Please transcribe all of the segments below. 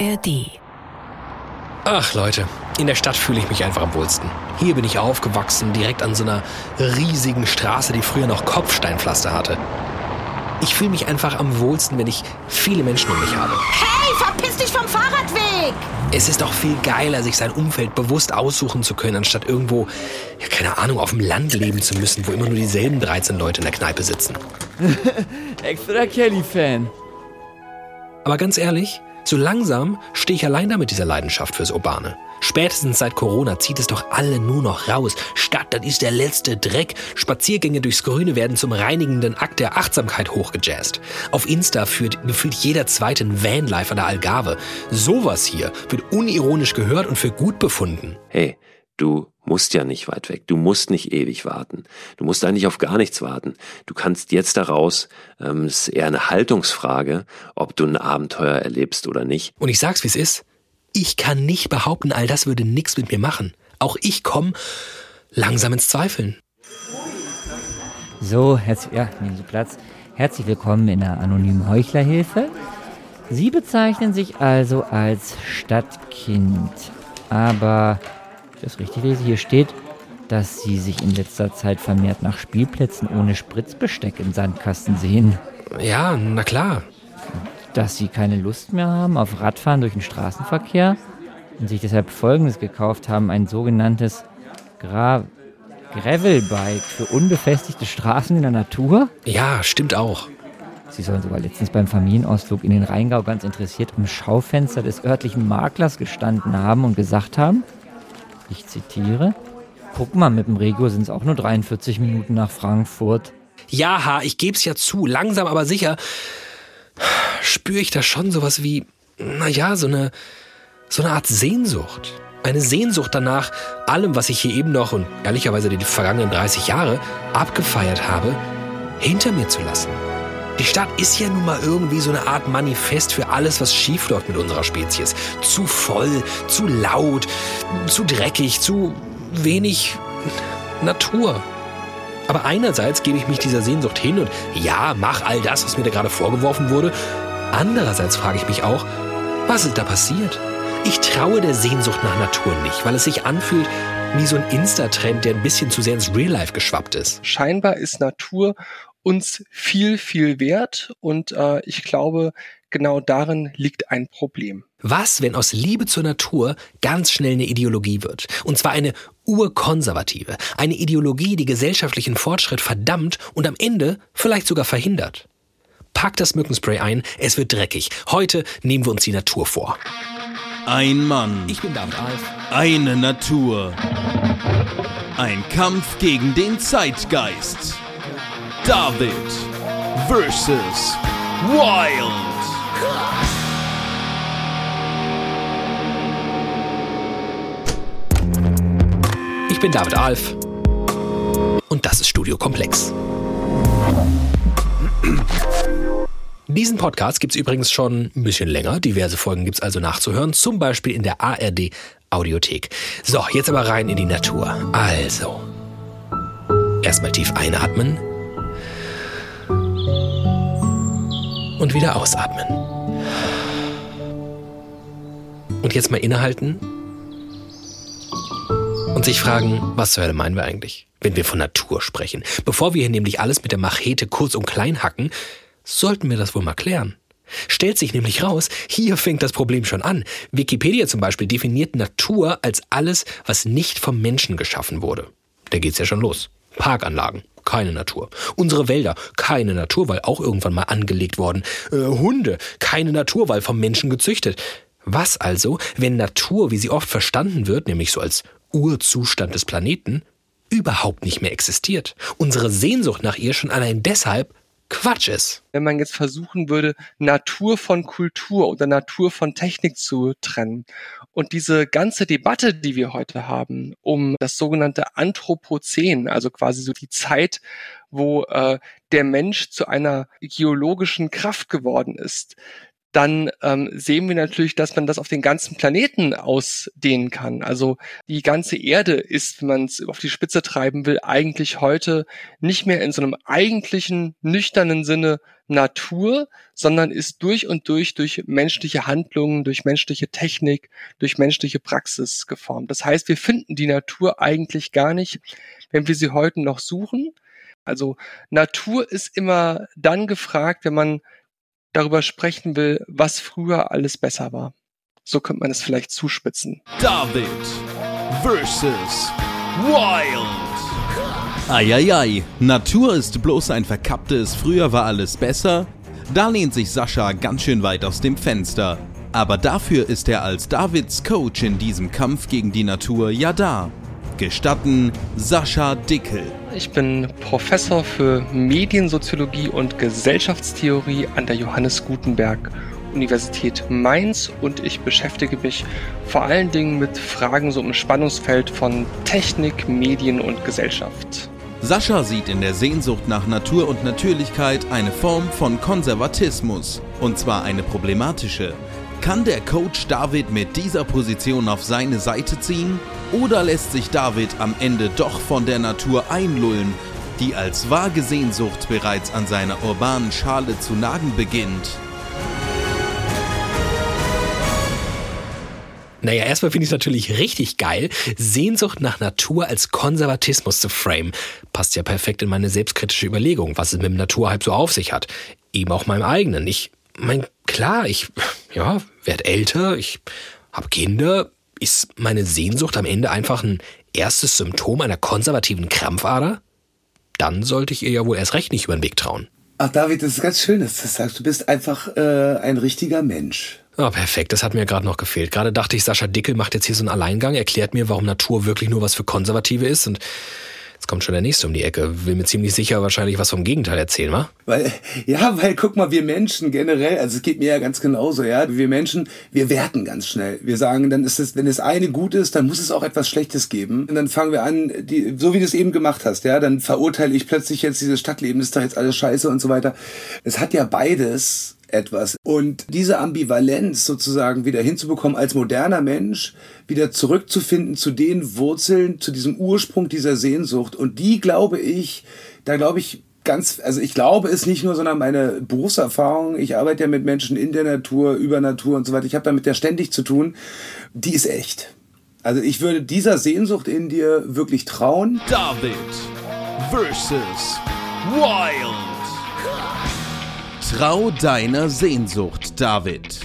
ARD. Ach Leute, in der Stadt fühle ich mich einfach am wohlsten. Hier bin ich aufgewachsen, direkt an so einer riesigen Straße, die früher noch Kopfsteinpflaster hatte. Ich fühle mich einfach am wohlsten, wenn ich viele Menschen um mich habe. Hey, verpiss dich vom Fahrradweg! Es ist doch viel geiler, sich sein Umfeld bewusst aussuchen zu können, anstatt irgendwo, ja, keine Ahnung, auf dem Land leben zu müssen, wo immer nur dieselben 13 Leute in der Kneipe sitzen. Extra Kelly-Fan. Aber ganz ehrlich, so langsam stehe ich allein da mit dieser Leidenschaft fürs Urbane. Spätestens seit Corona zieht es doch alle nur noch raus. Stadt, das ist der letzte Dreck. Spaziergänge durchs Grüne werden zum reinigenden Akt der Achtsamkeit hochgejazzt. Auf Insta führt gefühlt jeder zweite ein Vanlife an der Algarve. Sowas hier wird unironisch gehört und für gut befunden. Hey, du musst ja nicht weit weg. Du musst nicht ewig warten. Du musst eigentlich auf gar nichts warten. Du kannst jetzt daraus, ähm, es ist eher eine Haltungsfrage, ob du ein Abenteuer erlebst oder nicht. Und ich sag's, wie's ist. Ich kann nicht behaupten, all das würde nichts mit mir machen. Auch ich komme langsam ins Zweifeln. So, herzlich, ja, nehmen Sie Platz. Herzlich willkommen in der anonymen Heuchlerhilfe. Sie bezeichnen sich also als Stadtkind. Aber, das richtig lese, hier steht, dass Sie sich in letzter Zeit vermehrt nach Spielplätzen ohne Spritzbesteck im Sandkasten sehen. Ja, na klar. Dass Sie keine Lust mehr haben auf Radfahren durch den Straßenverkehr und sich deshalb Folgendes gekauft haben, ein sogenanntes Gra Gravelbike für unbefestigte Straßen in der Natur. Ja, stimmt auch. Sie sollen sogar letztens beim Familienausflug in den Rheingau ganz interessiert am Schaufenster des örtlichen Maklers gestanden haben und gesagt haben, ich zitiere, guck mal, mit dem Regio sind es auch nur 43 Minuten nach Frankfurt. Ja, ich geb's ja zu. Langsam aber sicher spüre ich da schon sowas wie, naja, so eine, so eine Art Sehnsucht. Eine Sehnsucht danach, allem, was ich hier eben noch und ehrlicherweise die vergangenen 30 Jahre abgefeiert habe, hinter mir zu lassen. Die Stadt ist ja nun mal irgendwie so eine Art Manifest für alles, was schiefläuft mit unserer Spezies. Zu voll, zu laut, zu dreckig, zu wenig Natur. Aber einerseits gebe ich mich dieser Sehnsucht hin und ja, mach all das, was mir da gerade vorgeworfen wurde. Andererseits frage ich mich auch, was ist da passiert? Ich traue der Sehnsucht nach Natur nicht, weil es sich anfühlt wie so ein Insta-Trend, der ein bisschen zu sehr ins Real Life geschwappt ist. Scheinbar ist Natur uns viel, viel wert und äh, ich glaube, genau darin liegt ein Problem. Was, wenn aus Liebe zur Natur ganz schnell eine Ideologie wird? Und zwar eine urkonservative, eine Ideologie, die gesellschaftlichen Fortschritt verdammt und am Ende vielleicht sogar verhindert. Pack das Mückenspray ein, es wird dreckig. Heute nehmen wir uns die Natur vor. Ein Mann, Ich bin David Alf. eine Natur. Ein Kampf gegen den Zeitgeist. David versus Wild. Ich bin David Alf. Und das ist Studio Komplex. Diesen Podcast gibt's übrigens schon ein bisschen länger. Diverse Folgen gibt's also nachzuhören. Zum Beispiel in der ARD Audiothek. So, jetzt aber rein in die Natur. Also. Erstmal tief einatmen. Und wieder ausatmen. Und jetzt mal innehalten und sich fragen, was zur Hölle meinen wir eigentlich, wenn wir von Natur sprechen. Bevor wir hier nämlich alles mit der Machete kurz und klein hacken, sollten wir das wohl mal klären. Stellt sich nämlich raus, hier fängt das Problem schon an. Wikipedia zum Beispiel definiert Natur als alles, was nicht vom Menschen geschaffen wurde. Da geht's ja schon los. Parkanlagen, keine Natur. Unsere Wälder, keine Natur, weil auch irgendwann mal angelegt worden. Äh, Hunde, keine Natur, weil vom Menschen gezüchtet. Was also, wenn Natur, wie sie oft verstanden wird, nämlich so als Urzustand des Planeten, überhaupt nicht mehr existiert? Unsere Sehnsucht nach ihr schon allein deshalb Quatsch ist. Wenn man jetzt versuchen würde, Natur von Kultur oder Natur von Technik zu trennen und diese ganze Debatte, die wir heute haben, um das sogenannte Anthropozän, also quasi so die Zeit, wo äh, der Mensch zu einer geologischen Kraft geworden ist, dann ähm, sehen wir natürlich, dass man das auf den ganzen Planeten ausdehnen kann. Also die ganze Erde ist, wenn man es auf die Spitze treiben will, eigentlich heute nicht mehr in so einem eigentlichen, nüchternen Sinne Natur, sondern ist durch und durch durch menschliche Handlungen, durch menschliche Technik, durch menschliche Praxis geformt. Das heißt, wir finden die Natur eigentlich gar nicht, wenn wir sie heute noch suchen. Also Natur ist immer dann gefragt, wenn man darüber sprechen will, was früher alles besser war. So könnte man es vielleicht zuspitzen. David versus Wild. Eieiei, Natur ist bloß ein verkapptes Früher war alles besser? Da lehnt sich Sascha ganz schön weit aus dem Fenster. Aber dafür ist er als Davids Coach in diesem Kampf gegen die Natur ja da. Gestatten Sascha Dickel. Ich bin Professor für Mediensoziologie und Gesellschaftstheorie an der Johannes Gutenberg Universität Mainz und ich beschäftige mich vor allen Dingen mit Fragen so im Spannungsfeld von Technik, Medien und Gesellschaft. Sascha sieht in der Sehnsucht nach Natur und Natürlichkeit eine Form von Konservatismus, und zwar eine problematische. Kann der Coach David mit dieser Position auf seine Seite ziehen? Oder lässt sich David am Ende doch von der Natur einlullen, die als vage Sehnsucht bereits an seiner urbanen Schale zu nagen beginnt? Naja, erstmal finde ich es natürlich richtig geil, Sehnsucht nach Natur als Konservatismus zu frame. Passt ja perfekt in meine selbstkritische Überlegung, was es mit dem Naturhype so auf sich hat. Eben auch meinem eigenen. Ich mein, klar, ich, ja, werd älter, ich habe Kinder. Ist meine Sehnsucht am Ende einfach ein erstes Symptom einer konservativen Krampfader? Dann sollte ich ihr ja wohl erst recht nicht über den Weg trauen. Ach, David, das ist ganz schön, dass du das sagst. Du bist einfach äh, ein richtiger Mensch. Oh, perfekt, das hat mir gerade noch gefehlt. Gerade dachte ich, Sascha Dickel macht jetzt hier so einen Alleingang, erklärt mir, warum Natur wirklich nur was für Konservative ist und Jetzt kommt schon der nächste um die Ecke, will mir ziemlich sicher wahrscheinlich was vom Gegenteil erzählen, wa? Weil, ja, weil guck mal, wir Menschen generell, also es geht mir ja ganz genauso, ja, wir Menschen, wir werten ganz schnell. Wir sagen, dann ist es, wenn das eine gut ist, dann muss es auch etwas Schlechtes geben. Und dann fangen wir an, die, so wie du es eben gemacht hast, ja, dann verurteile ich plötzlich jetzt dieses Stadtleben, ist doch jetzt alles scheiße und so weiter. Es hat ja beides etwas. Und diese Ambivalenz sozusagen wieder hinzubekommen, als moderner Mensch wieder zurückzufinden zu den Wurzeln, zu diesem Ursprung dieser Sehnsucht. Und die glaube ich, da glaube ich, ganz, also ich glaube es nicht nur, sondern meine Berufserfahrung, ich arbeite ja mit Menschen in der Natur, über Natur und so weiter, ich habe damit ja ständig zu tun, die ist echt. Also ich würde dieser Sehnsucht in dir wirklich trauen. David versus Wild. Trau deiner Sehnsucht, David,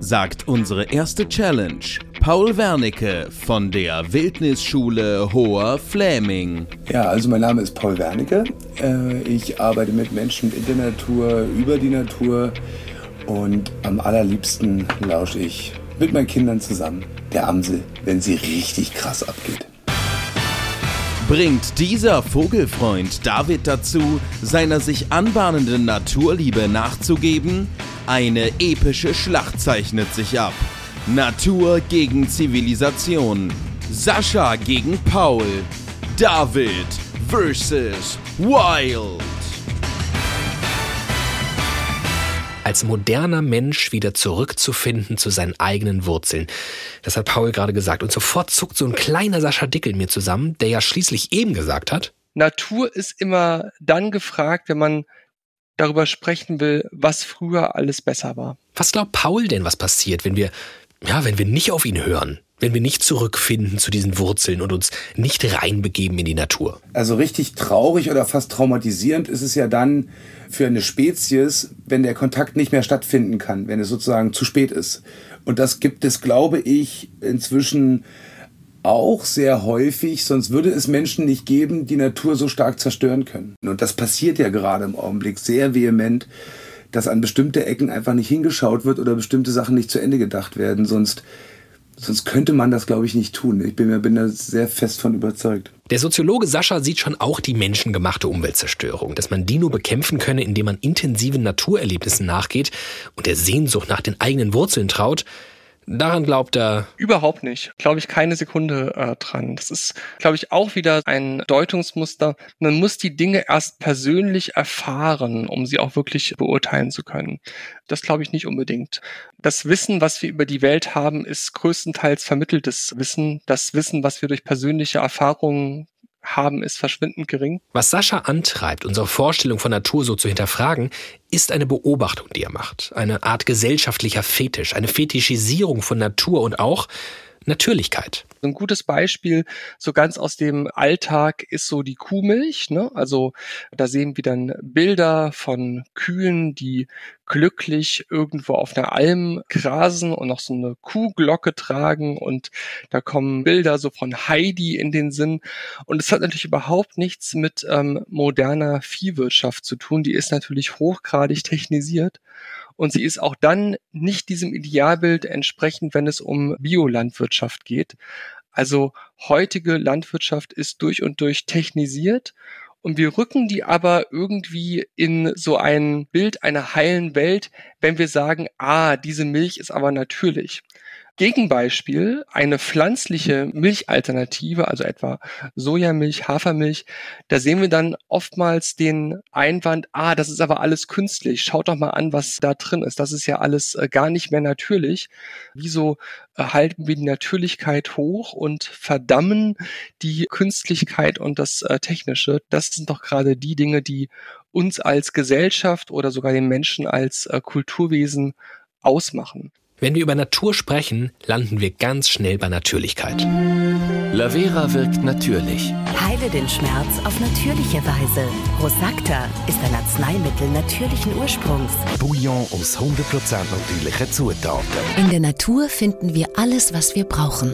sagt unsere erste Challenge. Paul Wernicke von der Wildnisschule Hoher Fläming. Ja, also mein Name ist Paul Wernicke. Äh, ich arbeite mit Menschen in der Natur, über die Natur und am allerliebsten lausche ich mit meinen Kindern zusammen der Amsel, wenn sie richtig krass abgeht bringt dieser Vogelfreund David dazu, seiner sich anbahnenden Naturliebe nachzugeben? Eine epische Schlacht zeichnet sich ab. Natur gegen Zivilisation. Sascha gegen Paul. David versus Wild. Als moderner Mensch wieder zurückzufinden zu seinen eigenen Wurzeln. Das hat Paul gerade gesagt. Und sofort zuckt so ein kleiner Sascha Dickel mir zusammen, der ja schließlich eben gesagt hat. Natur ist immer dann gefragt, wenn man darüber sprechen will, was früher alles besser war. Was glaubt Paul denn, was passiert, wenn wir, ja, wenn wir nicht auf ihn hören? Wenn wir nicht zurückfinden zu diesen Wurzeln und uns nicht reinbegeben in die Natur. Also richtig traurig oder fast traumatisierend ist es ja dann für eine Spezies, wenn der Kontakt nicht mehr stattfinden kann, wenn es sozusagen zu spät ist. Und das gibt es, glaube ich, inzwischen auch sehr häufig, sonst würde es Menschen nicht geben, die Natur so stark zerstören können. Und das passiert ja gerade im Augenblick sehr vehement, dass an bestimmte Ecken einfach nicht hingeschaut wird oder bestimmte Sachen nicht zu Ende gedacht werden, sonst Sonst könnte man das, glaube ich, nicht tun. Ich bin, bin da sehr fest von überzeugt. Der Soziologe Sascha sieht schon auch die menschengemachte Umweltzerstörung, dass man die nur bekämpfen könne, indem man intensiven Naturerlebnissen nachgeht und der Sehnsucht nach den eigenen Wurzeln traut. Daran glaubt er überhaupt nicht. Glaube ich keine Sekunde äh, dran. Das ist, glaube ich, auch wieder ein Deutungsmuster. Man muss die Dinge erst persönlich erfahren, um sie auch wirklich beurteilen zu können. Das glaube ich nicht unbedingt. Das Wissen, was wir über die Welt haben, ist größtenteils vermitteltes Wissen. Das Wissen, was wir durch persönliche Erfahrungen haben, ist verschwindend gering. Was Sascha antreibt, unsere Vorstellung von Natur so zu hinterfragen, ist eine Beobachtung, die er macht. Eine Art gesellschaftlicher Fetisch, eine Fetischisierung von Natur und auch Natürlichkeit. Ein gutes Beispiel, so ganz aus dem Alltag, ist so die Kuhmilch. Ne? Also da sehen wir dann Bilder von Kühen, die glücklich irgendwo auf einer Alm grasen und noch so eine Kuhglocke tragen und da kommen Bilder so von Heidi in den Sinn und es hat natürlich überhaupt nichts mit ähm, moderner Viehwirtschaft zu tun. Die ist natürlich hochgradig technisiert und sie ist auch dann nicht diesem Idealbild entsprechend, wenn es um Biolandwirtschaft geht. Also heutige Landwirtschaft ist durch und durch technisiert und wir rücken die aber irgendwie in so ein Bild einer heilen Welt, wenn wir sagen, ah, diese Milch ist aber natürlich. Gegenbeispiel, eine pflanzliche Milchalternative, also etwa Sojamilch, Hafermilch, da sehen wir dann oftmals den Einwand, ah, das ist aber alles künstlich. Schaut doch mal an, was da drin ist. Das ist ja alles äh, gar nicht mehr natürlich. Wieso äh, halten wir die Natürlichkeit hoch und verdammen die Künstlichkeit und das äh, Technische? Das sind doch gerade die Dinge, die uns als Gesellschaft oder sogar den Menschen als Kulturwesen ausmachen. Wenn wir über Natur sprechen, landen wir ganz schnell bei Natürlichkeit. Lavera wirkt natürlich. Heile den Schmerz auf natürliche Weise. Rosacta ist ein Arzneimittel natürlichen Ursprungs. Bouillon aus 100% natürlichen Zutaten. In der Natur finden wir alles, was wir brauchen.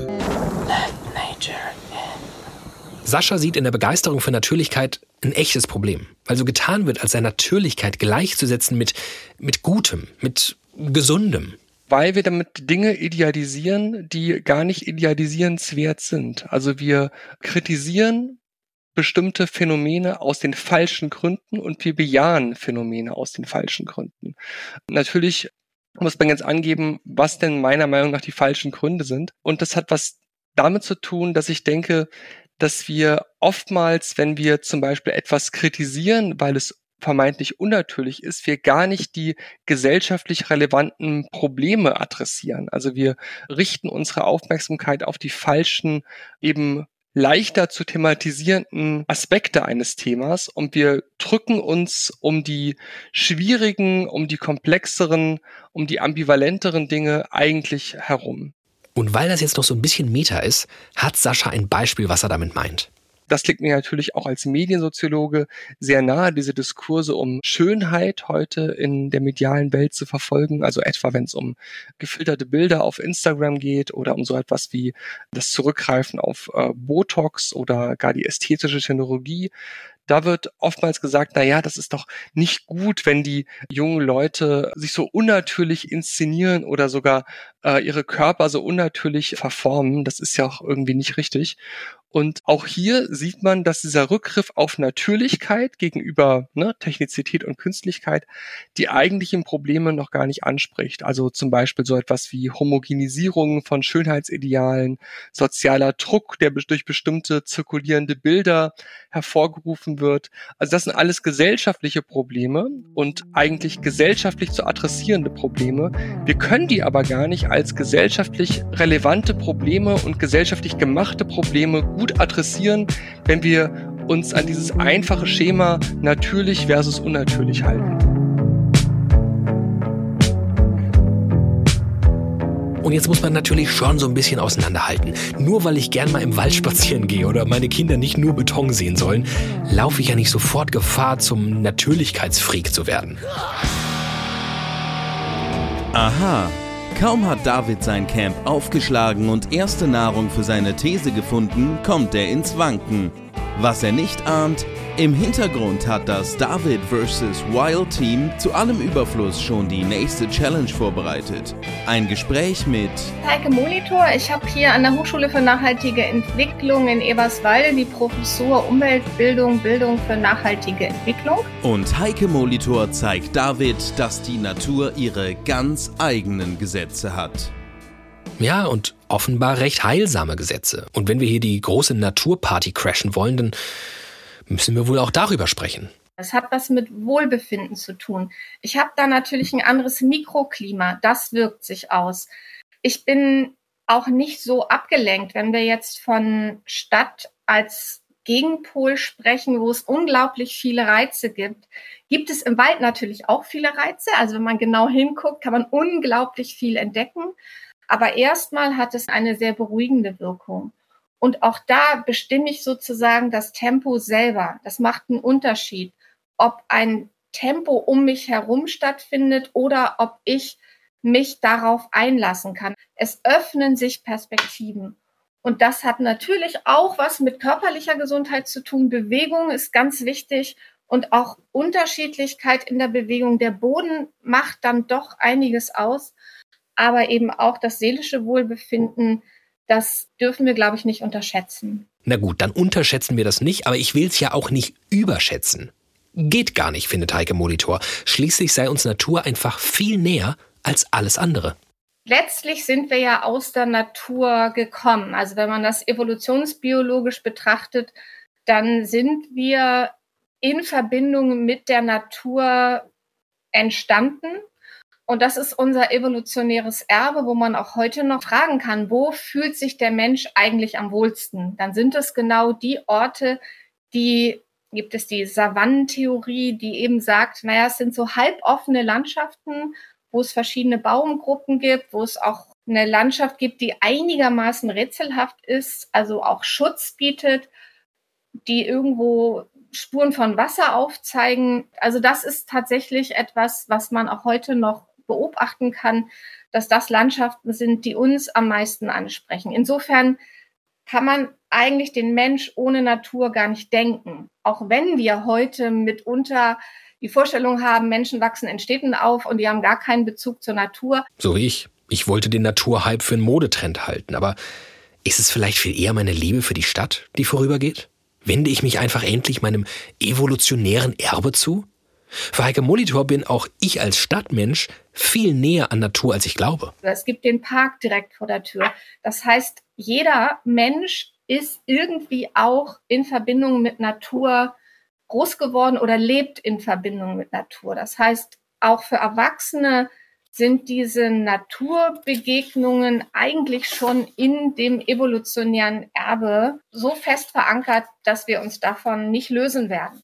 Sascha sieht in der Begeisterung für Natürlichkeit ein echtes Problem, weil so getan wird, als sei Natürlichkeit gleichzusetzen mit, mit Gutem, mit Gesundem weil wir damit Dinge idealisieren, die gar nicht idealisierenswert sind. Also wir kritisieren bestimmte Phänomene aus den falschen Gründen und wir bejahen Phänomene aus den falschen Gründen. Natürlich muss man jetzt angeben, was denn meiner Meinung nach die falschen Gründe sind. Und das hat was damit zu tun, dass ich denke, dass wir oftmals, wenn wir zum Beispiel etwas kritisieren, weil es vermeintlich unnatürlich ist, wir gar nicht die gesellschaftlich relevanten Probleme adressieren. Also wir richten unsere Aufmerksamkeit auf die falschen, eben leichter zu thematisierenden Aspekte eines Themas und wir drücken uns um die schwierigen, um die komplexeren, um die ambivalenteren Dinge eigentlich herum. Und weil das jetzt noch so ein bisschen Meta ist, hat Sascha ein Beispiel, was er damit meint. Das liegt mir natürlich auch als Mediensoziologe sehr nahe, diese Diskurse um Schönheit heute in der medialen Welt zu verfolgen. Also etwa, wenn es um gefilterte Bilder auf Instagram geht oder um so etwas wie das Zurückgreifen auf äh, Botox oder gar die ästhetische Technologie da wird oftmals gesagt, na ja, das ist doch nicht gut, wenn die jungen Leute sich so unnatürlich inszenieren oder sogar äh, ihre Körper so unnatürlich verformen. Das ist ja auch irgendwie nicht richtig. Und auch hier sieht man, dass dieser Rückgriff auf Natürlichkeit gegenüber ne, Technizität und Künstlichkeit die eigentlichen Probleme noch gar nicht anspricht. Also zum Beispiel so etwas wie Homogenisierung von Schönheitsidealen, sozialer Druck, der durch bestimmte zirkulierende Bilder hervorgerufen wird. Also das sind alles gesellschaftliche Probleme und eigentlich gesellschaftlich zu adressierende Probleme. Wir können die aber gar nicht als gesellschaftlich relevante Probleme und gesellschaftlich gemachte Probleme gut adressieren, wenn wir uns an dieses einfache Schema natürlich versus unnatürlich halten. Und jetzt muss man natürlich schon so ein bisschen auseinanderhalten. Nur weil ich gern mal im Wald spazieren gehe oder meine Kinder nicht nur Beton sehen sollen, laufe ich ja nicht sofort Gefahr, zum Natürlichkeitsfreak zu werden. Aha, Kaum hat David sein Camp aufgeschlagen und erste Nahrung für seine These gefunden, kommt er ins Wanken. Was er nicht ahnt, im Hintergrund hat das David vs. Wild Team zu allem Überfluss schon die nächste Challenge vorbereitet. Ein Gespräch mit Heike Molitor. Ich habe hier an der Hochschule für nachhaltige Entwicklung in Eberswalde die Professur Umweltbildung, Bildung für nachhaltige Entwicklung. Und Heike Molitor zeigt David, dass die Natur ihre ganz eigenen Gesetze hat. Ja, und offenbar recht heilsame Gesetze. Und wenn wir hier die große Naturparty crashen wollen, dann müssen wir wohl auch darüber sprechen. Es hat was mit Wohlbefinden zu tun. Ich habe da natürlich ein anderes Mikroklima. Das wirkt sich aus. Ich bin auch nicht so abgelenkt, wenn wir jetzt von Stadt als Gegenpol sprechen, wo es unglaublich viele Reize gibt, gibt es im Wald natürlich auch viele Reize. Also wenn man genau hinguckt, kann man unglaublich viel entdecken. Aber erstmal hat es eine sehr beruhigende Wirkung. Und auch da bestimme ich sozusagen das Tempo selber. Das macht einen Unterschied, ob ein Tempo um mich herum stattfindet oder ob ich mich darauf einlassen kann. Es öffnen sich Perspektiven. Und das hat natürlich auch was mit körperlicher Gesundheit zu tun. Bewegung ist ganz wichtig und auch Unterschiedlichkeit in der Bewegung. Der Boden macht dann doch einiges aus, aber eben auch das seelische Wohlbefinden, das dürfen wir, glaube ich, nicht unterschätzen. Na gut, dann unterschätzen wir das nicht, aber ich will es ja auch nicht überschätzen. Geht gar nicht, findet Heike Molitor. Schließlich sei uns Natur einfach viel näher als alles andere letztlich sind wir ja aus der Natur gekommen. Also wenn man das evolutionsbiologisch betrachtet, dann sind wir in Verbindung mit der Natur entstanden. Und das ist unser evolutionäres Erbe, wo man auch heute noch fragen kann, wo fühlt sich der Mensch eigentlich am wohlsten? Dann sind es genau die Orte, die gibt es die Savannentheorie, die eben sagt, naja, es sind so halboffene Landschaften wo es verschiedene Baumgruppen gibt, wo es auch eine Landschaft gibt, die einigermaßen rätselhaft ist, also auch Schutz bietet, die irgendwo Spuren von Wasser aufzeigen. Also das ist tatsächlich etwas, was man auch heute noch beobachten kann, dass das Landschaften sind, die uns am meisten ansprechen. Insofern kann man eigentlich den Mensch ohne Natur gar nicht denken. Auch wenn wir heute mitunter die Vorstellung haben, Menschen wachsen in Städten auf und die haben gar keinen Bezug zur Natur. So wie ich. Ich wollte den Naturhype für einen Modetrend halten, aber ist es vielleicht viel eher meine Liebe für die Stadt, die vorübergeht? Wende ich mich einfach endlich meinem evolutionären Erbe zu? Für Heike Molitor bin auch ich als Stadtmensch viel näher an Natur, als ich glaube. Es gibt den Park direkt vor der Tür. Das heißt, jeder Mensch ist irgendwie auch in Verbindung mit Natur groß geworden oder lebt in Verbindung mit Natur. Das heißt, auch für Erwachsene sind diese Naturbegegnungen eigentlich schon in dem evolutionären Erbe so fest verankert, dass wir uns davon nicht lösen werden.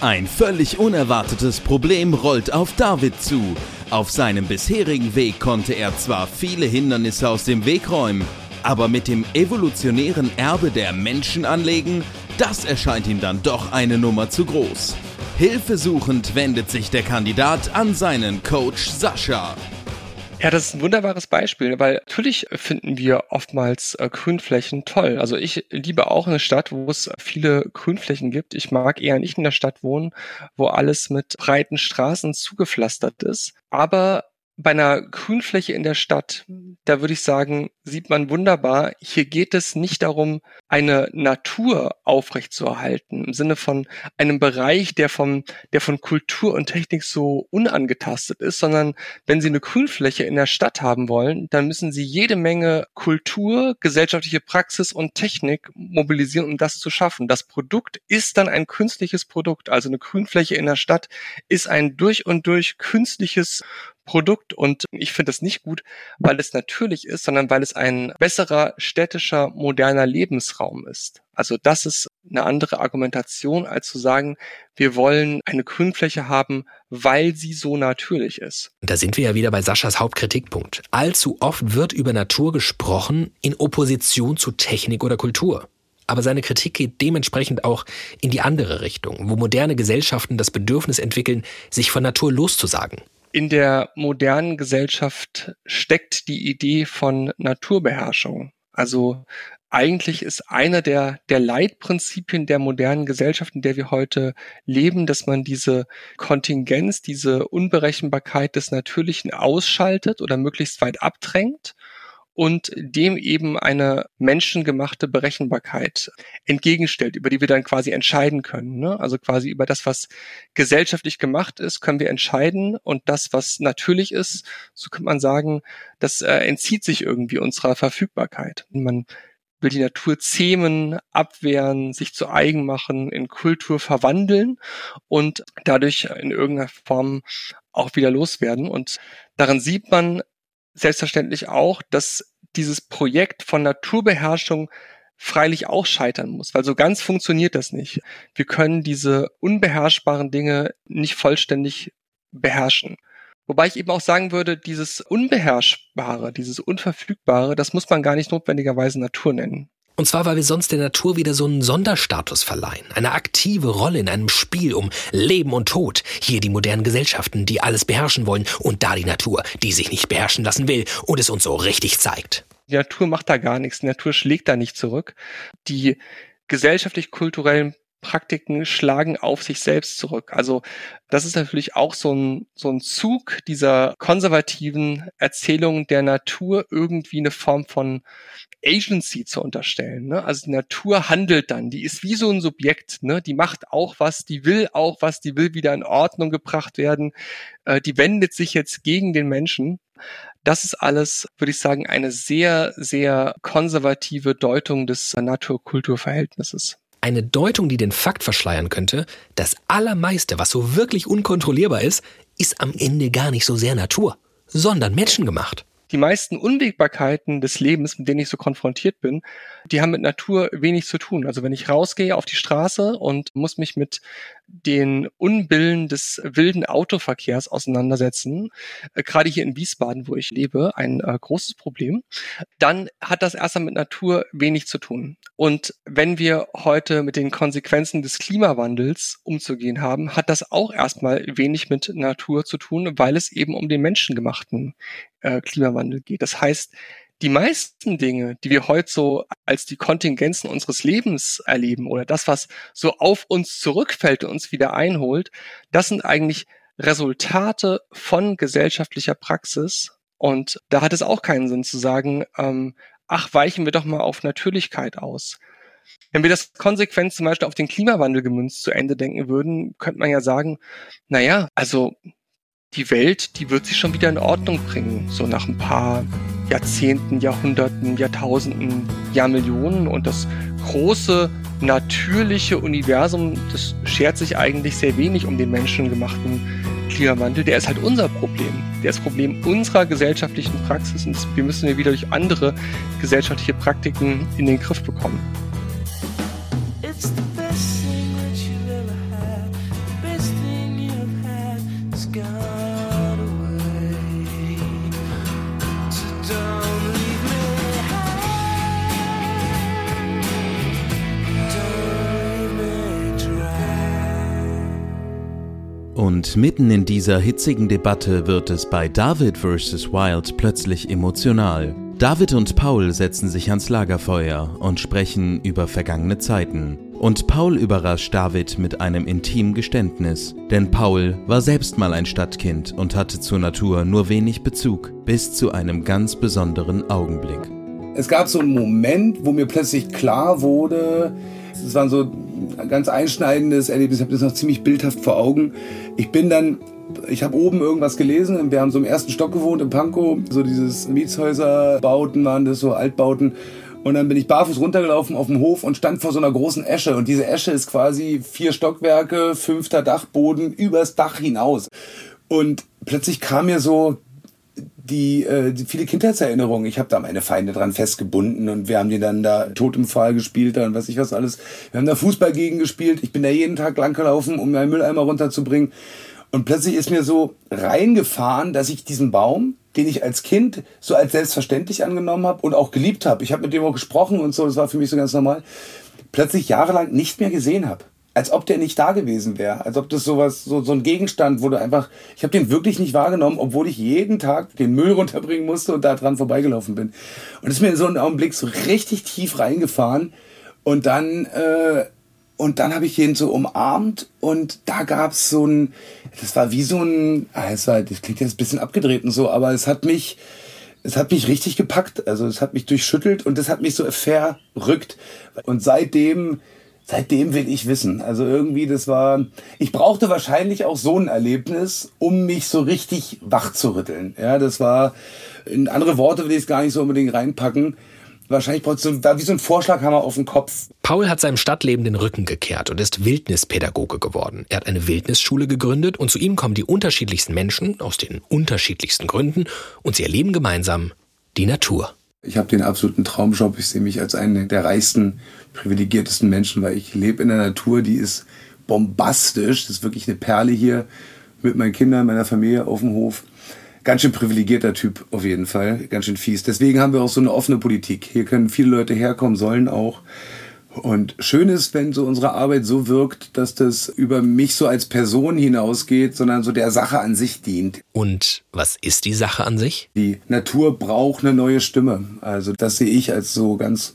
Ein völlig unerwartetes Problem rollt auf David zu. Auf seinem bisherigen Weg konnte er zwar viele Hindernisse aus dem Weg räumen, aber mit dem evolutionären Erbe der Menschen anlegen, das erscheint ihm dann doch eine Nummer zu groß. Hilfesuchend wendet sich der Kandidat an seinen Coach Sascha. Ja, das ist ein wunderbares Beispiel, weil natürlich finden wir oftmals äh, Grünflächen toll. Also ich liebe auch eine Stadt, wo es viele Grünflächen gibt. Ich mag eher nicht in der Stadt wohnen, wo alles mit breiten Straßen zugepflastert ist. Aber bei einer Grünfläche in der Stadt, da würde ich sagen, sieht man wunderbar, hier geht es nicht darum, eine Natur aufrechtzuerhalten, im Sinne von einem Bereich, der vom, der von Kultur und Technik so unangetastet ist, sondern wenn Sie eine Grünfläche in der Stadt haben wollen, dann müssen Sie jede Menge Kultur, gesellschaftliche Praxis und Technik mobilisieren, um das zu schaffen. Das Produkt ist dann ein künstliches Produkt. Also eine Grünfläche in der Stadt ist ein durch und durch künstliches Produkt und ich finde es nicht gut, weil es natürlich ist, sondern weil es ein besserer städtischer, moderner Lebensraum ist. Also das ist eine andere Argumentation, als zu sagen, wir wollen eine Grünfläche haben, weil sie so natürlich ist. Da sind wir ja wieder bei Saschas Hauptkritikpunkt. Allzu oft wird über Natur gesprochen in Opposition zu Technik oder Kultur. Aber seine Kritik geht dementsprechend auch in die andere Richtung, wo moderne Gesellschaften das Bedürfnis entwickeln, sich von Natur loszusagen in der modernen Gesellschaft steckt die Idee von Naturbeherrschung. Also eigentlich ist einer der, der Leitprinzipien der modernen Gesellschaft, in der wir heute leben, dass man diese Kontingenz, diese Unberechenbarkeit des Natürlichen ausschaltet oder möglichst weit abdrängt und dem eben eine menschengemachte Berechenbarkeit entgegenstellt, über die wir dann quasi entscheiden können. Ne? Also quasi über das, was gesellschaftlich gemacht ist, können wir entscheiden und das, was natürlich ist, so könnte man sagen, das äh, entzieht sich irgendwie unserer Verfügbarkeit. Man will die Natur zähmen, abwehren, sich zu eigen machen, in Kultur verwandeln und dadurch in irgendeiner Form auch wieder loswerden. Und daran sieht man, selbstverständlich auch, dass dieses Projekt von Naturbeherrschung freilich auch scheitern muss, weil so ganz funktioniert das nicht. Wir können diese unbeherrschbaren Dinge nicht vollständig beherrschen. Wobei ich eben auch sagen würde, dieses Unbeherrschbare, dieses Unverfügbare, das muss man gar nicht notwendigerweise Natur nennen. Und zwar, weil wir sonst der Natur wieder so einen Sonderstatus verleihen. Eine aktive Rolle in einem Spiel um Leben und Tod. Hier die modernen Gesellschaften, die alles beherrschen wollen. Und da die Natur, die sich nicht beherrschen lassen will und es uns so richtig zeigt. Die Natur macht da gar nichts. Die Natur schlägt da nicht zurück. Die gesellschaftlich-kulturellen Praktiken schlagen auf sich selbst zurück. Also das ist natürlich auch so ein, so ein Zug dieser konservativen Erzählung der Natur irgendwie eine Form von Agency zu unterstellen. Ne? Also die Natur handelt dann, die ist wie so ein Subjekt, ne? die macht auch was, die will auch was, die will wieder in Ordnung gebracht werden, äh, die wendet sich jetzt gegen den Menschen. Das ist alles, würde ich sagen, eine sehr, sehr konservative Deutung des Natur-Kultur-Verhältnisses eine Deutung, die den Fakt verschleiern könnte, das Allermeiste, was so wirklich unkontrollierbar ist, ist am Ende gar nicht so sehr Natur, sondern menschengemacht die meisten Unwägbarkeiten des Lebens, mit denen ich so konfrontiert bin, die haben mit Natur wenig zu tun. Also wenn ich rausgehe auf die Straße und muss mich mit den Unbillen des wilden Autoverkehrs auseinandersetzen, äh, gerade hier in Wiesbaden, wo ich lebe, ein äh, großes Problem, dann hat das erstmal mit Natur wenig zu tun. Und wenn wir heute mit den Konsequenzen des Klimawandels umzugehen haben, hat das auch erstmal wenig mit Natur zu tun, weil es eben um den menschengemachten äh, Klimawandel geht. Das heißt, die meisten Dinge, die wir heute so als die Kontingenzen unseres Lebens erleben oder das, was so auf uns zurückfällt und uns wieder einholt, das sind eigentlich Resultate von gesellschaftlicher Praxis. Und da hat es auch keinen Sinn zu sagen, ähm, ach, weichen wir doch mal auf Natürlichkeit aus. Wenn wir das konsequent zum Beispiel auf den Klimawandel gemünzt zu Ende denken würden, könnte man ja sagen, na ja, also die Welt, die wird sich schon wieder in Ordnung bringen, so nach ein paar Jahrzehnten, Jahrhunderten, Jahrtausenden, Jahrmillionen und das große natürliche Universum, das schert sich eigentlich sehr wenig um den menschengemachten Klimawandel. Der ist halt unser Problem. Der ist Problem unserer gesellschaftlichen Praxis und wir müssen ja wieder durch andere gesellschaftliche Praktiken in den Griff bekommen. Und mitten in dieser hitzigen Debatte wird es bei David vs. Wild plötzlich emotional. David und Paul setzen sich ans Lagerfeuer und sprechen über vergangene Zeiten. Und Paul überrascht David mit einem intimen Geständnis, denn Paul war selbst mal ein Stadtkind und hatte zur Natur nur wenig Bezug, bis zu einem ganz besonderen Augenblick. Es gab so einen Moment, wo mir plötzlich klar wurde, es war so ein ganz einschneidendes Erlebnis, ich habe das noch ziemlich bildhaft vor Augen. Ich bin dann ich habe oben irgendwas gelesen wir haben so im ersten Stock gewohnt in Pankow. So dieses Mietshäuserbauten waren das, so Altbauten. Und dann bin ich barfuß runtergelaufen auf dem Hof und stand vor so einer großen Esche. Und diese Esche ist quasi vier Stockwerke, fünfter Dachboden, übers Dach hinaus. Und plötzlich kam mir so die, äh, die viele Kindheitserinnerungen. Ich habe da meine Feinde dran festgebunden und wir haben die dann da tot im Pfahl gespielt und was ich was alles. Wir haben da Fußball gegen gespielt. Ich bin da jeden Tag lang gelaufen, um meinen Mülleimer runterzubringen. Und plötzlich ist mir so reingefahren, dass ich diesen Baum, den ich als Kind so als selbstverständlich angenommen habe und auch geliebt habe, ich habe mit dem auch gesprochen und so, das war für mich so ganz normal, plötzlich jahrelang nicht mehr gesehen habe als ob der nicht da gewesen wäre. Als ob das sowas, so, so ein Gegenstand, du einfach, ich habe den wirklich nicht wahrgenommen, obwohl ich jeden Tag den Müll runterbringen musste und da dran vorbeigelaufen bin. Und ist mir in so einem Augenblick so richtig tief reingefahren. Und dann, äh, und dann habe ich ihn so umarmt und da gab's so ein, das war wie so ein, ah, das, war, das klingt jetzt ein bisschen abgedreht und so, aber es hat mich, es hat mich richtig gepackt. Also es hat mich durchschüttelt und es hat mich so verrückt. Und seitdem Seitdem will ich wissen. Also irgendwie, das war. Ich brauchte wahrscheinlich auch so ein Erlebnis, um mich so richtig wach zu rütteln. Ja, das war. In andere Worte will ich es gar nicht so unbedingt reinpacken. Wahrscheinlich braucht es so, wie so ein Vorschlaghammer auf den Kopf. Paul hat seinem Stadtleben den Rücken gekehrt und ist Wildnispädagoge geworden. Er hat eine Wildnisschule gegründet und zu ihm kommen die unterschiedlichsten Menschen aus den unterschiedlichsten Gründen und sie erleben gemeinsam die Natur. Ich habe den absoluten Traumjob. Ich sehe mich als einen der reichsten, privilegiertesten Menschen, weil ich lebe in der Natur, die ist bombastisch. Das ist wirklich eine Perle hier mit meinen Kindern, meiner Familie auf dem Hof. Ganz schön privilegierter Typ auf jeden Fall, ganz schön fies. Deswegen haben wir auch so eine offene Politik. Hier können viele Leute herkommen, sollen auch. Und schön ist, wenn so unsere Arbeit so wirkt, dass das über mich so als Person hinausgeht, sondern so der Sache an sich dient. Und was ist die Sache an sich? Die Natur braucht eine neue Stimme. Also das sehe ich als so ganz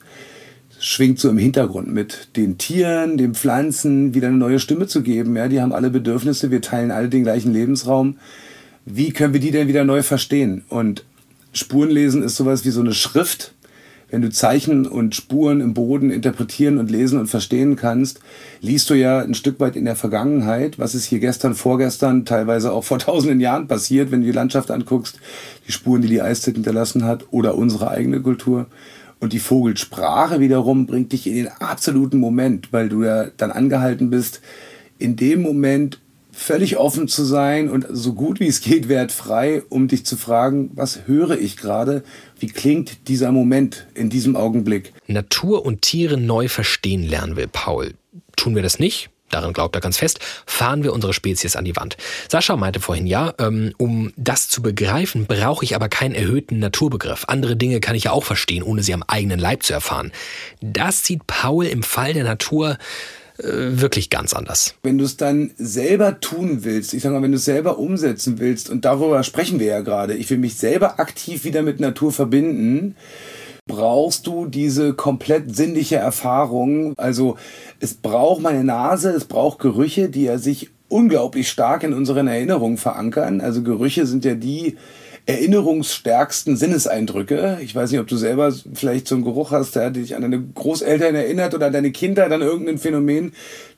schwingt so im Hintergrund mit den Tieren, den Pflanzen wieder eine neue Stimme zu geben. Ja, die haben alle Bedürfnisse, wir teilen alle den gleichen Lebensraum. Wie können wir die denn wieder neu verstehen? Und Spurenlesen ist sowas wie so eine Schrift wenn du Zeichen und Spuren im Boden interpretieren und lesen und verstehen kannst, liest du ja ein Stück weit in der Vergangenheit, was ist hier gestern, vorgestern, teilweise auch vor tausenden Jahren passiert, wenn du die Landschaft anguckst, die Spuren, die die Eiszeit hinterlassen hat oder unsere eigene Kultur. Und die Vogelsprache wiederum bringt dich in den absoluten Moment, weil du ja dann angehalten bist, in dem Moment völlig offen zu sein und so gut wie es geht wertfrei, um dich zu fragen, was höre ich gerade? Wie klingt dieser Moment in diesem Augenblick? Natur und Tiere neu verstehen lernen will Paul. Tun wir das nicht? Daran glaubt er ganz fest, fahren wir unsere Spezies an die Wand. Sascha meinte vorhin, ja, ähm, um das zu begreifen, brauche ich aber keinen erhöhten Naturbegriff. Andere Dinge kann ich ja auch verstehen, ohne sie am eigenen Leib zu erfahren. Das sieht Paul im Fall der Natur äh, wirklich ganz anders. Wenn du es dann selber tun willst, ich sag mal, wenn du es selber umsetzen willst, und darüber sprechen wir ja gerade, ich will mich selber aktiv wieder mit Natur verbinden, brauchst du diese komplett sinnliche Erfahrung. Also es braucht meine Nase, es braucht Gerüche, die ja sich unglaublich stark in unseren Erinnerungen verankern. Also Gerüche sind ja die, erinnerungsstärksten Sinneseindrücke. Ich weiß nicht, ob du selber vielleicht so einen Geruch hast, der dich an deine Großeltern erinnert oder an deine Kindheit, an irgendein Phänomen.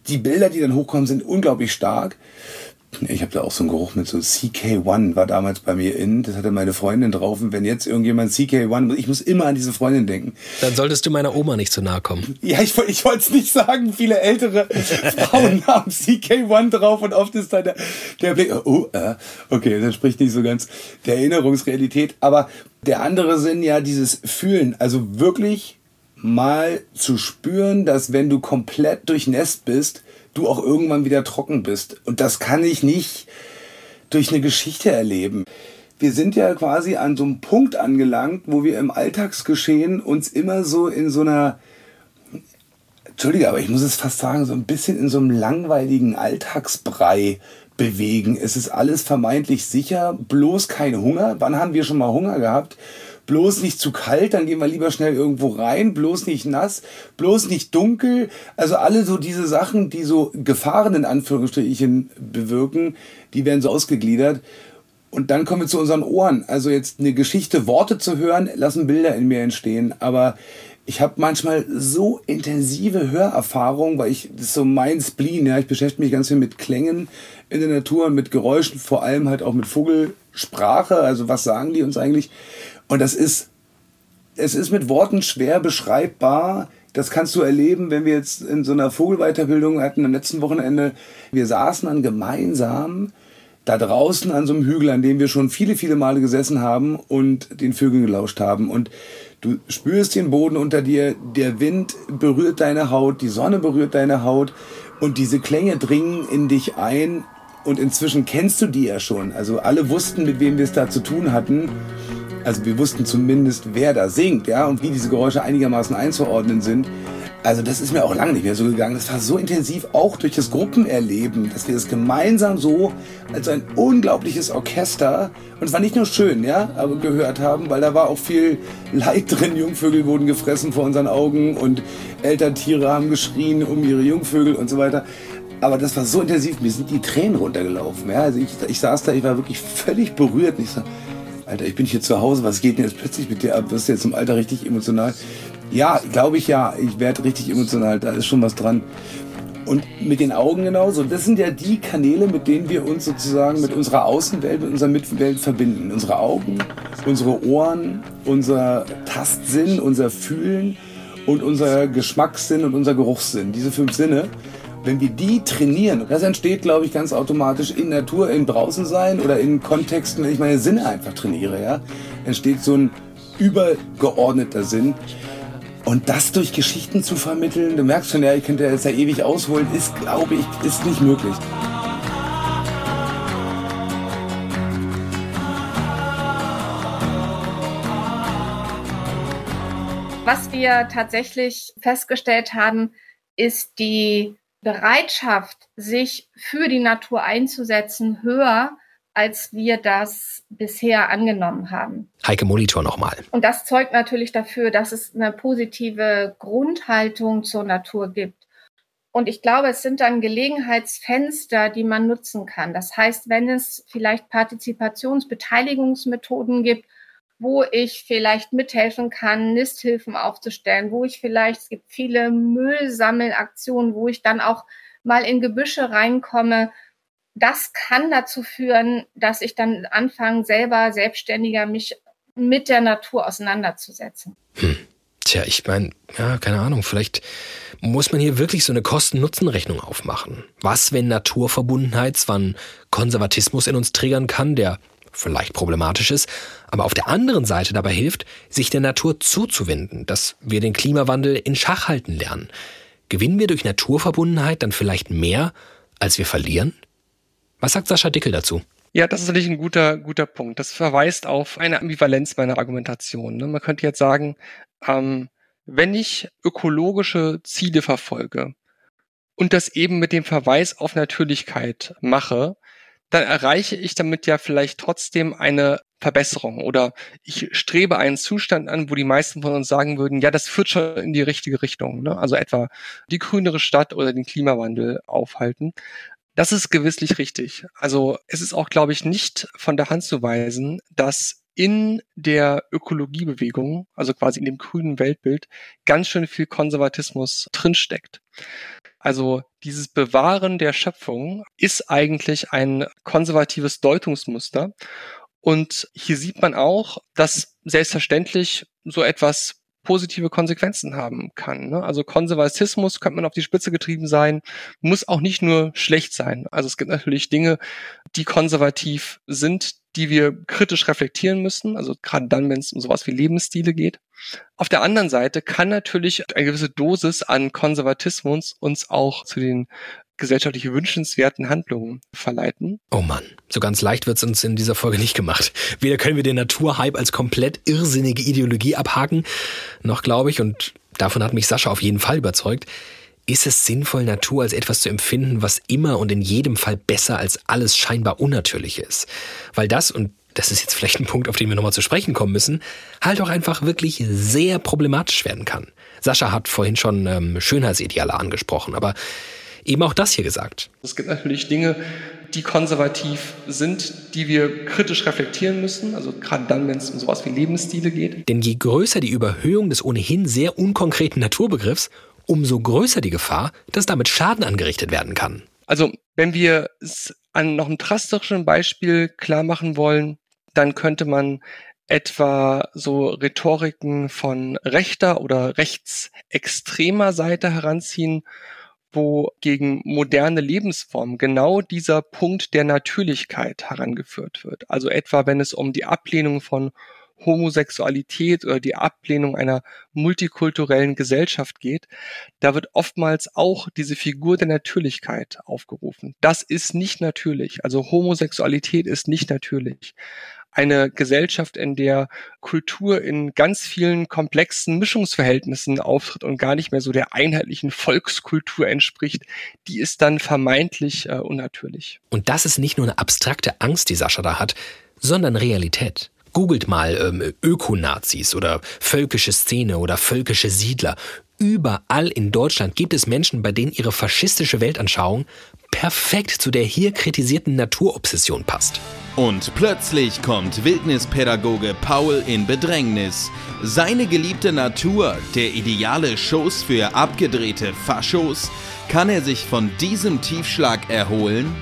Die Bilder, die dann hochkommen, sind unglaublich stark. Ich habe da auch so einen Geruch mit so CK1 war damals bei mir in. Das hatte meine Freundin drauf. Und wenn jetzt irgendjemand CK1, ich muss immer an diese Freundin denken. Dann solltest du meiner Oma nicht zu nahe kommen. Ja, ich, ich wollte es nicht sagen. Viele ältere Frauen haben CK1 drauf und oft ist da der, der Blick, oh, äh, okay, das spricht nicht so ganz der Erinnerungsrealität. Aber der andere Sinn ja dieses Fühlen. Also wirklich mal zu spüren, dass wenn du komplett durchnässt bist, du auch irgendwann wieder trocken bist. Und das kann ich nicht durch eine Geschichte erleben. Wir sind ja quasi an so einem Punkt angelangt, wo wir im Alltagsgeschehen uns immer so in so einer, Entschuldige, aber ich muss es fast sagen, so ein bisschen in so einem langweiligen Alltagsbrei bewegen. Es ist alles vermeintlich sicher, bloß kein Hunger. Wann haben wir schon mal Hunger gehabt? Bloß nicht zu kalt, dann gehen wir lieber schnell irgendwo rein, bloß nicht nass, bloß nicht dunkel. Also alle so diese Sachen, die so Gefahren in Anführungsstrichen bewirken, die werden so ausgegliedert. Und dann kommen wir zu unseren Ohren. Also jetzt eine Geschichte, Worte zu hören, lassen Bilder in mir entstehen. Aber ich habe manchmal so intensive Hörerfahrungen, weil ich, das ist so mein Spleen, ja, ich beschäftige mich ganz viel mit Klängen in der Natur und mit Geräuschen, vor allem halt auch mit Vogelsprache, also was sagen die uns eigentlich? Und das ist, es ist mit Worten schwer beschreibbar. Das kannst du erleben, wenn wir jetzt in so einer Vogelweiterbildung hatten am letzten Wochenende. Wir saßen dann gemeinsam da draußen an so einem Hügel, an dem wir schon viele, viele Male gesessen haben und den Vögeln gelauscht haben. Und du spürst den Boden unter dir, der Wind berührt deine Haut, die Sonne berührt deine Haut und diese Klänge dringen in dich ein. Und inzwischen kennst du die ja schon. Also alle wussten, mit wem wir es da zu tun hatten. Also wir wussten zumindest, wer da singt, ja, und wie diese Geräusche einigermaßen einzuordnen sind. Also das ist mir auch lange nicht mehr so gegangen. Das war so intensiv auch durch das Gruppenerleben, dass wir das gemeinsam so als ein unglaubliches Orchester und es war nicht nur schön, ja, aber gehört haben, weil da war auch viel Leid drin. Jungvögel wurden gefressen vor unseren Augen und Elterntiere haben geschrien um ihre Jungvögel und so weiter. Aber das war so intensiv, mir sind die Tränen runtergelaufen. Ja, also ich, ich saß da, ich war wirklich völlig berührt. Und ich so, Alter, ich bin hier zu Hause, was geht denn jetzt plötzlich mit dir ab? Wirst du jetzt im Alter richtig emotional? Ja, glaube ich ja. Ich werde richtig emotional, da ist schon was dran. Und mit den Augen genauso. Das sind ja die Kanäle, mit denen wir uns sozusagen mit unserer Außenwelt, mit unserer Mitwelt verbinden. Unsere Augen, unsere Ohren, unser Tastsinn, unser Fühlen und unser Geschmackssinn und unser Geruchssinn. Diese fünf Sinne wenn wir die trainieren, das entsteht, glaube ich, ganz automatisch in Natur, in draußen sein oder in Kontexten, wenn ich meine Sinne einfach trainiere, ja, entsteht so ein übergeordneter Sinn. Und das durch Geschichten zu vermitteln, du merkst schon, ja, ich könnte jetzt ja ewig ausholen, ist, glaube ich, ist nicht möglich. Was wir tatsächlich festgestellt haben, ist die Bereitschaft, sich für die Natur einzusetzen, höher, als wir das bisher angenommen haben. Heike Molitor nochmal. Und das zeugt natürlich dafür, dass es eine positive Grundhaltung zur Natur gibt. Und ich glaube, es sind dann Gelegenheitsfenster, die man nutzen kann. Das heißt, wenn es vielleicht Partizipationsbeteiligungsmethoden gibt, wo ich vielleicht mithelfen kann, Nisthilfen aufzustellen, wo ich vielleicht, es gibt viele Müllsammelaktionen, wo ich dann auch mal in Gebüsche reinkomme. Das kann dazu führen, dass ich dann anfange, selber selbstständiger mich mit der Natur auseinanderzusetzen. Hm. Tja, ich meine, ja, keine Ahnung, vielleicht muss man hier wirklich so eine Kosten-Nutzen-Rechnung aufmachen. Was, wenn Naturverbundenheit zwar einen Konservatismus in uns triggern kann, der vielleicht problematisch ist, aber auf der anderen Seite dabei hilft, sich der Natur zuzuwenden, dass wir den Klimawandel in Schach halten lernen. Gewinnen wir durch Naturverbundenheit dann vielleicht mehr, als wir verlieren? Was sagt Sascha Dickel dazu? Ja, das ist natürlich ein guter, guter Punkt. Das verweist auf eine Ambivalenz meiner Argumentation. Ne? Man könnte jetzt sagen, ähm, wenn ich ökologische Ziele verfolge und das eben mit dem Verweis auf Natürlichkeit mache, dann erreiche ich damit ja vielleicht trotzdem eine Verbesserung oder ich strebe einen Zustand an, wo die meisten von uns sagen würden, ja, das führt schon in die richtige Richtung. Ne? Also etwa die grünere Stadt oder den Klimawandel aufhalten. Das ist gewisslich richtig. Also es ist auch, glaube ich, nicht von der Hand zu weisen, dass in der Ökologiebewegung, also quasi in dem grünen Weltbild, ganz schön viel Konservatismus drinsteckt. Also dieses Bewahren der Schöpfung ist eigentlich ein konservatives Deutungsmuster. Und hier sieht man auch, dass selbstverständlich so etwas positive Konsequenzen haben kann. Ne? Also Konservatismus könnte man auf die Spitze getrieben sein, muss auch nicht nur schlecht sein. Also es gibt natürlich Dinge, die konservativ sind, die wir kritisch reflektieren müssen, also gerade dann, wenn es um sowas wie Lebensstile geht. Auf der anderen Seite kann natürlich eine gewisse Dosis an Konservatismus uns auch zu den gesellschaftlich wünschenswerten Handlungen verleiten. Oh Mann, so ganz leicht wird es uns in dieser Folge nicht gemacht. Weder können wir den Naturhype als komplett irrsinnige Ideologie abhaken, noch glaube ich, und davon hat mich Sascha auf jeden Fall überzeugt, ist es sinnvoll, Natur als etwas zu empfinden, was immer und in jedem Fall besser als alles scheinbar Unnatürliche ist? Weil das, und das ist jetzt vielleicht ein Punkt, auf den wir nochmal zu sprechen kommen müssen, halt auch einfach wirklich sehr problematisch werden kann. Sascha hat vorhin schon ähm, Schönheitsideale angesprochen, aber eben auch das hier gesagt. Es gibt natürlich Dinge, die konservativ sind, die wir kritisch reflektieren müssen, also gerade dann, wenn es um sowas wie Lebensstile geht. Denn je größer die Überhöhung des ohnehin sehr unkonkreten Naturbegriffs, umso größer die Gefahr, dass damit Schaden angerichtet werden kann. Also, wenn wir es an noch einem drastischen Beispiel klar machen wollen, dann könnte man etwa so Rhetoriken von rechter oder rechtsextremer Seite heranziehen, wo gegen moderne Lebensformen genau dieser Punkt der Natürlichkeit herangeführt wird. Also etwa wenn es um die Ablehnung von Homosexualität oder die Ablehnung einer multikulturellen Gesellschaft geht, da wird oftmals auch diese Figur der Natürlichkeit aufgerufen. Das ist nicht natürlich. Also Homosexualität ist nicht natürlich eine Gesellschaft, in der Kultur in ganz vielen komplexen Mischungsverhältnissen auftritt und gar nicht mehr so der einheitlichen Volkskultur entspricht, die ist dann vermeintlich äh, unnatürlich. Und das ist nicht nur eine abstrakte Angst, die Sascha da hat, sondern Realität. Googelt mal ähm, Ökonazis oder völkische Szene oder völkische Siedler. Überall in Deutschland gibt es Menschen, bei denen ihre faschistische Weltanschauung perfekt zu der hier kritisierten Naturobsession passt. Und plötzlich kommt Wildnispädagoge Paul in Bedrängnis. Seine geliebte Natur, der ideale Schoß für abgedrehte Faschos, kann er sich von diesem Tiefschlag erholen?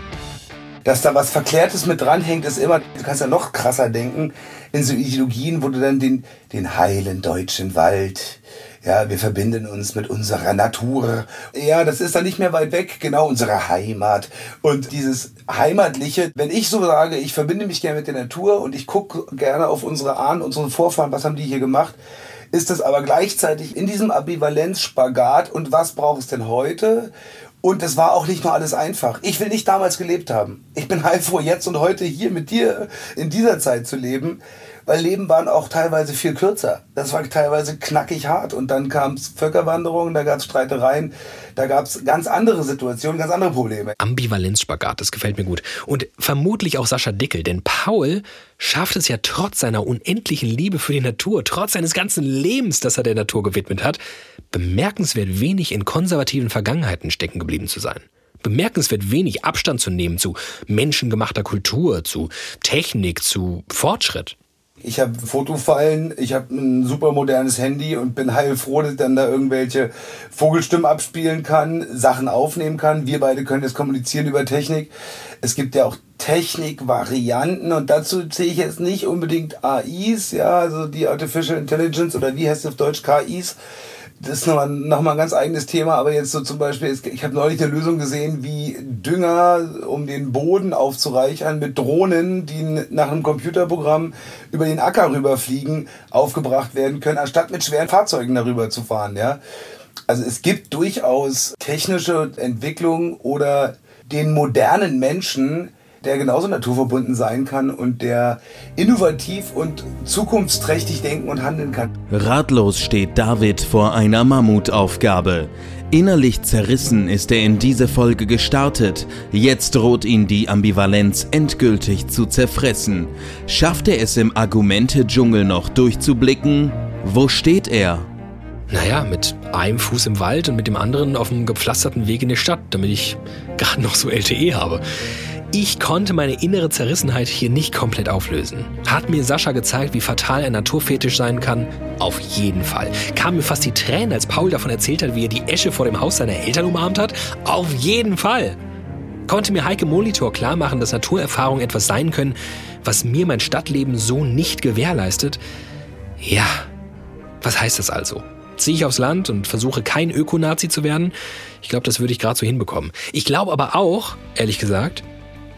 Dass da was Verklärtes mit dranhängt, ist immer, du kannst ja noch krasser denken, in so Ideologien, wo du dann den, den heilen deutschen Wald, Ja, wir verbinden uns mit unserer Natur. Ja, das ist dann nicht mehr weit weg, genau unsere Heimat. Und dieses Heimatliche, wenn ich so sage, ich verbinde mich gerne mit der Natur und ich gucke gerne auf unsere Ahnen, unseren Vorfahren, was haben die hier gemacht, ist das aber gleichzeitig in diesem Ambivalenz-Spagat und was braucht es denn heute? Und es war auch nicht nur alles einfach. Ich will nicht damals gelebt haben. Ich bin heilfroh, jetzt und heute hier mit dir in dieser Zeit zu leben weil Leben waren auch teilweise viel kürzer. Das war teilweise knackig hart. Und dann kam es Völkerwanderungen, da gab es Streitereien, da gab es ganz andere Situationen, ganz andere Probleme. Ambivalenzspagat, das gefällt mir gut. Und vermutlich auch Sascha Dickel, denn Paul schafft es ja trotz seiner unendlichen Liebe für die Natur, trotz seines ganzen Lebens, das er der Natur gewidmet hat, bemerkenswert wenig in konservativen Vergangenheiten stecken geblieben zu sein bemerkenswert wenig Abstand zu nehmen zu menschengemachter Kultur, zu Technik, zu Fortschritt. Ich habe Fotofallen, ich habe ein super modernes Handy und bin heilfroh, dass ich dann da irgendwelche Vogelstimmen abspielen kann, Sachen aufnehmen kann. Wir beide können jetzt kommunizieren über Technik. Es gibt ja auch Technikvarianten und dazu sehe ich jetzt nicht unbedingt AIs, ja, also die Artificial Intelligence oder wie heißt es auf Deutsch KIs das ist nochmal noch mal ein ganz eigenes Thema, aber jetzt so zum Beispiel, ich habe neulich eine Lösung gesehen, wie Dünger, um den Boden aufzureichern, mit Drohnen, die nach einem Computerprogramm über den Acker rüberfliegen, aufgebracht werden können, anstatt mit schweren Fahrzeugen darüber zu fahren. Ja? Also es gibt durchaus technische Entwicklungen oder den modernen Menschen, der genauso naturverbunden sein kann und der innovativ und zukunftsträchtig denken und handeln kann. Ratlos steht David vor einer Mammutaufgabe. Innerlich zerrissen ist er in diese Folge gestartet. Jetzt droht ihn die Ambivalenz endgültig zu zerfressen. Schafft er es im Argumente-Dschungel noch durchzublicken? Wo steht er? Naja, mit einem Fuß im Wald und mit dem anderen auf dem gepflasterten Weg in die Stadt, damit ich gerade noch so LTE habe. Ich konnte meine innere Zerrissenheit hier nicht komplett auflösen. Hat mir Sascha gezeigt, wie fatal ein Naturfetisch sein kann? Auf jeden Fall. Kam mir fast die Tränen, als Paul davon erzählt hat, wie er die Esche vor dem Haus seiner Eltern umarmt hat? Auf jeden Fall. Konnte mir Heike Molitor klar machen, dass Naturerfahrungen etwas sein können, was mir mein Stadtleben so nicht gewährleistet? Ja. Was heißt das also? Ziehe ich aufs Land und versuche kein Ökonazi zu werden? Ich glaube, das würde ich gerade so hinbekommen. Ich glaube aber auch, ehrlich gesagt,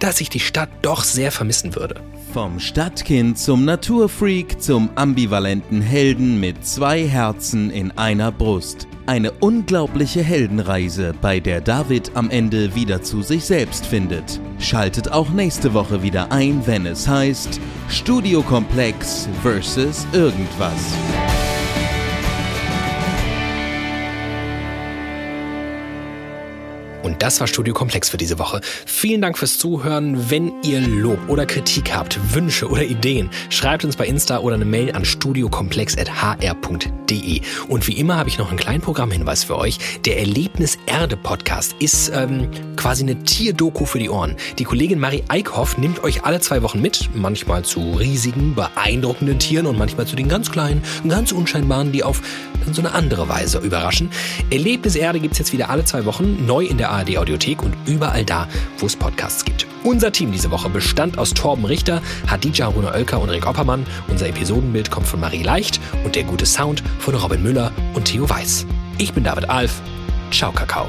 dass ich die Stadt doch sehr vermissen würde. Vom Stadtkind zum Naturfreak zum ambivalenten Helden mit zwei Herzen in einer Brust. Eine unglaubliche Heldenreise, bei der David am Ende wieder zu sich selbst findet. Schaltet auch nächste Woche wieder ein, wenn es heißt Studiokomplex vs. irgendwas. Das war Studio Komplex für diese Woche. Vielen Dank fürs Zuhören. Wenn ihr Lob oder Kritik habt, Wünsche oder Ideen, schreibt uns bei Insta oder eine Mail an studiokomplex.hr.de. Und wie immer habe ich noch einen kleinen Programmhinweis für euch. Der Erlebnis Erde Podcast ist ähm, quasi eine Tierdoku für die Ohren. Die Kollegin Marie Eickhoff nimmt euch alle zwei Wochen mit, manchmal zu riesigen, beeindruckenden Tieren und manchmal zu den ganz kleinen, ganz unscheinbaren, die auf so eine andere Weise überraschen. Erlebnis Erde gibt es jetzt wieder alle zwei Wochen, neu in der ARD Audiothek und überall da, wo es Podcasts gibt. Unser Team diese Woche bestand aus Torben Richter, Hadija Rune Oelker und Rick Oppermann. Unser Episodenbild kommt von Marie Leicht und der gute Sound von Robin Müller und Theo Weiß. Ich bin David Alf. Ciao, Kakao.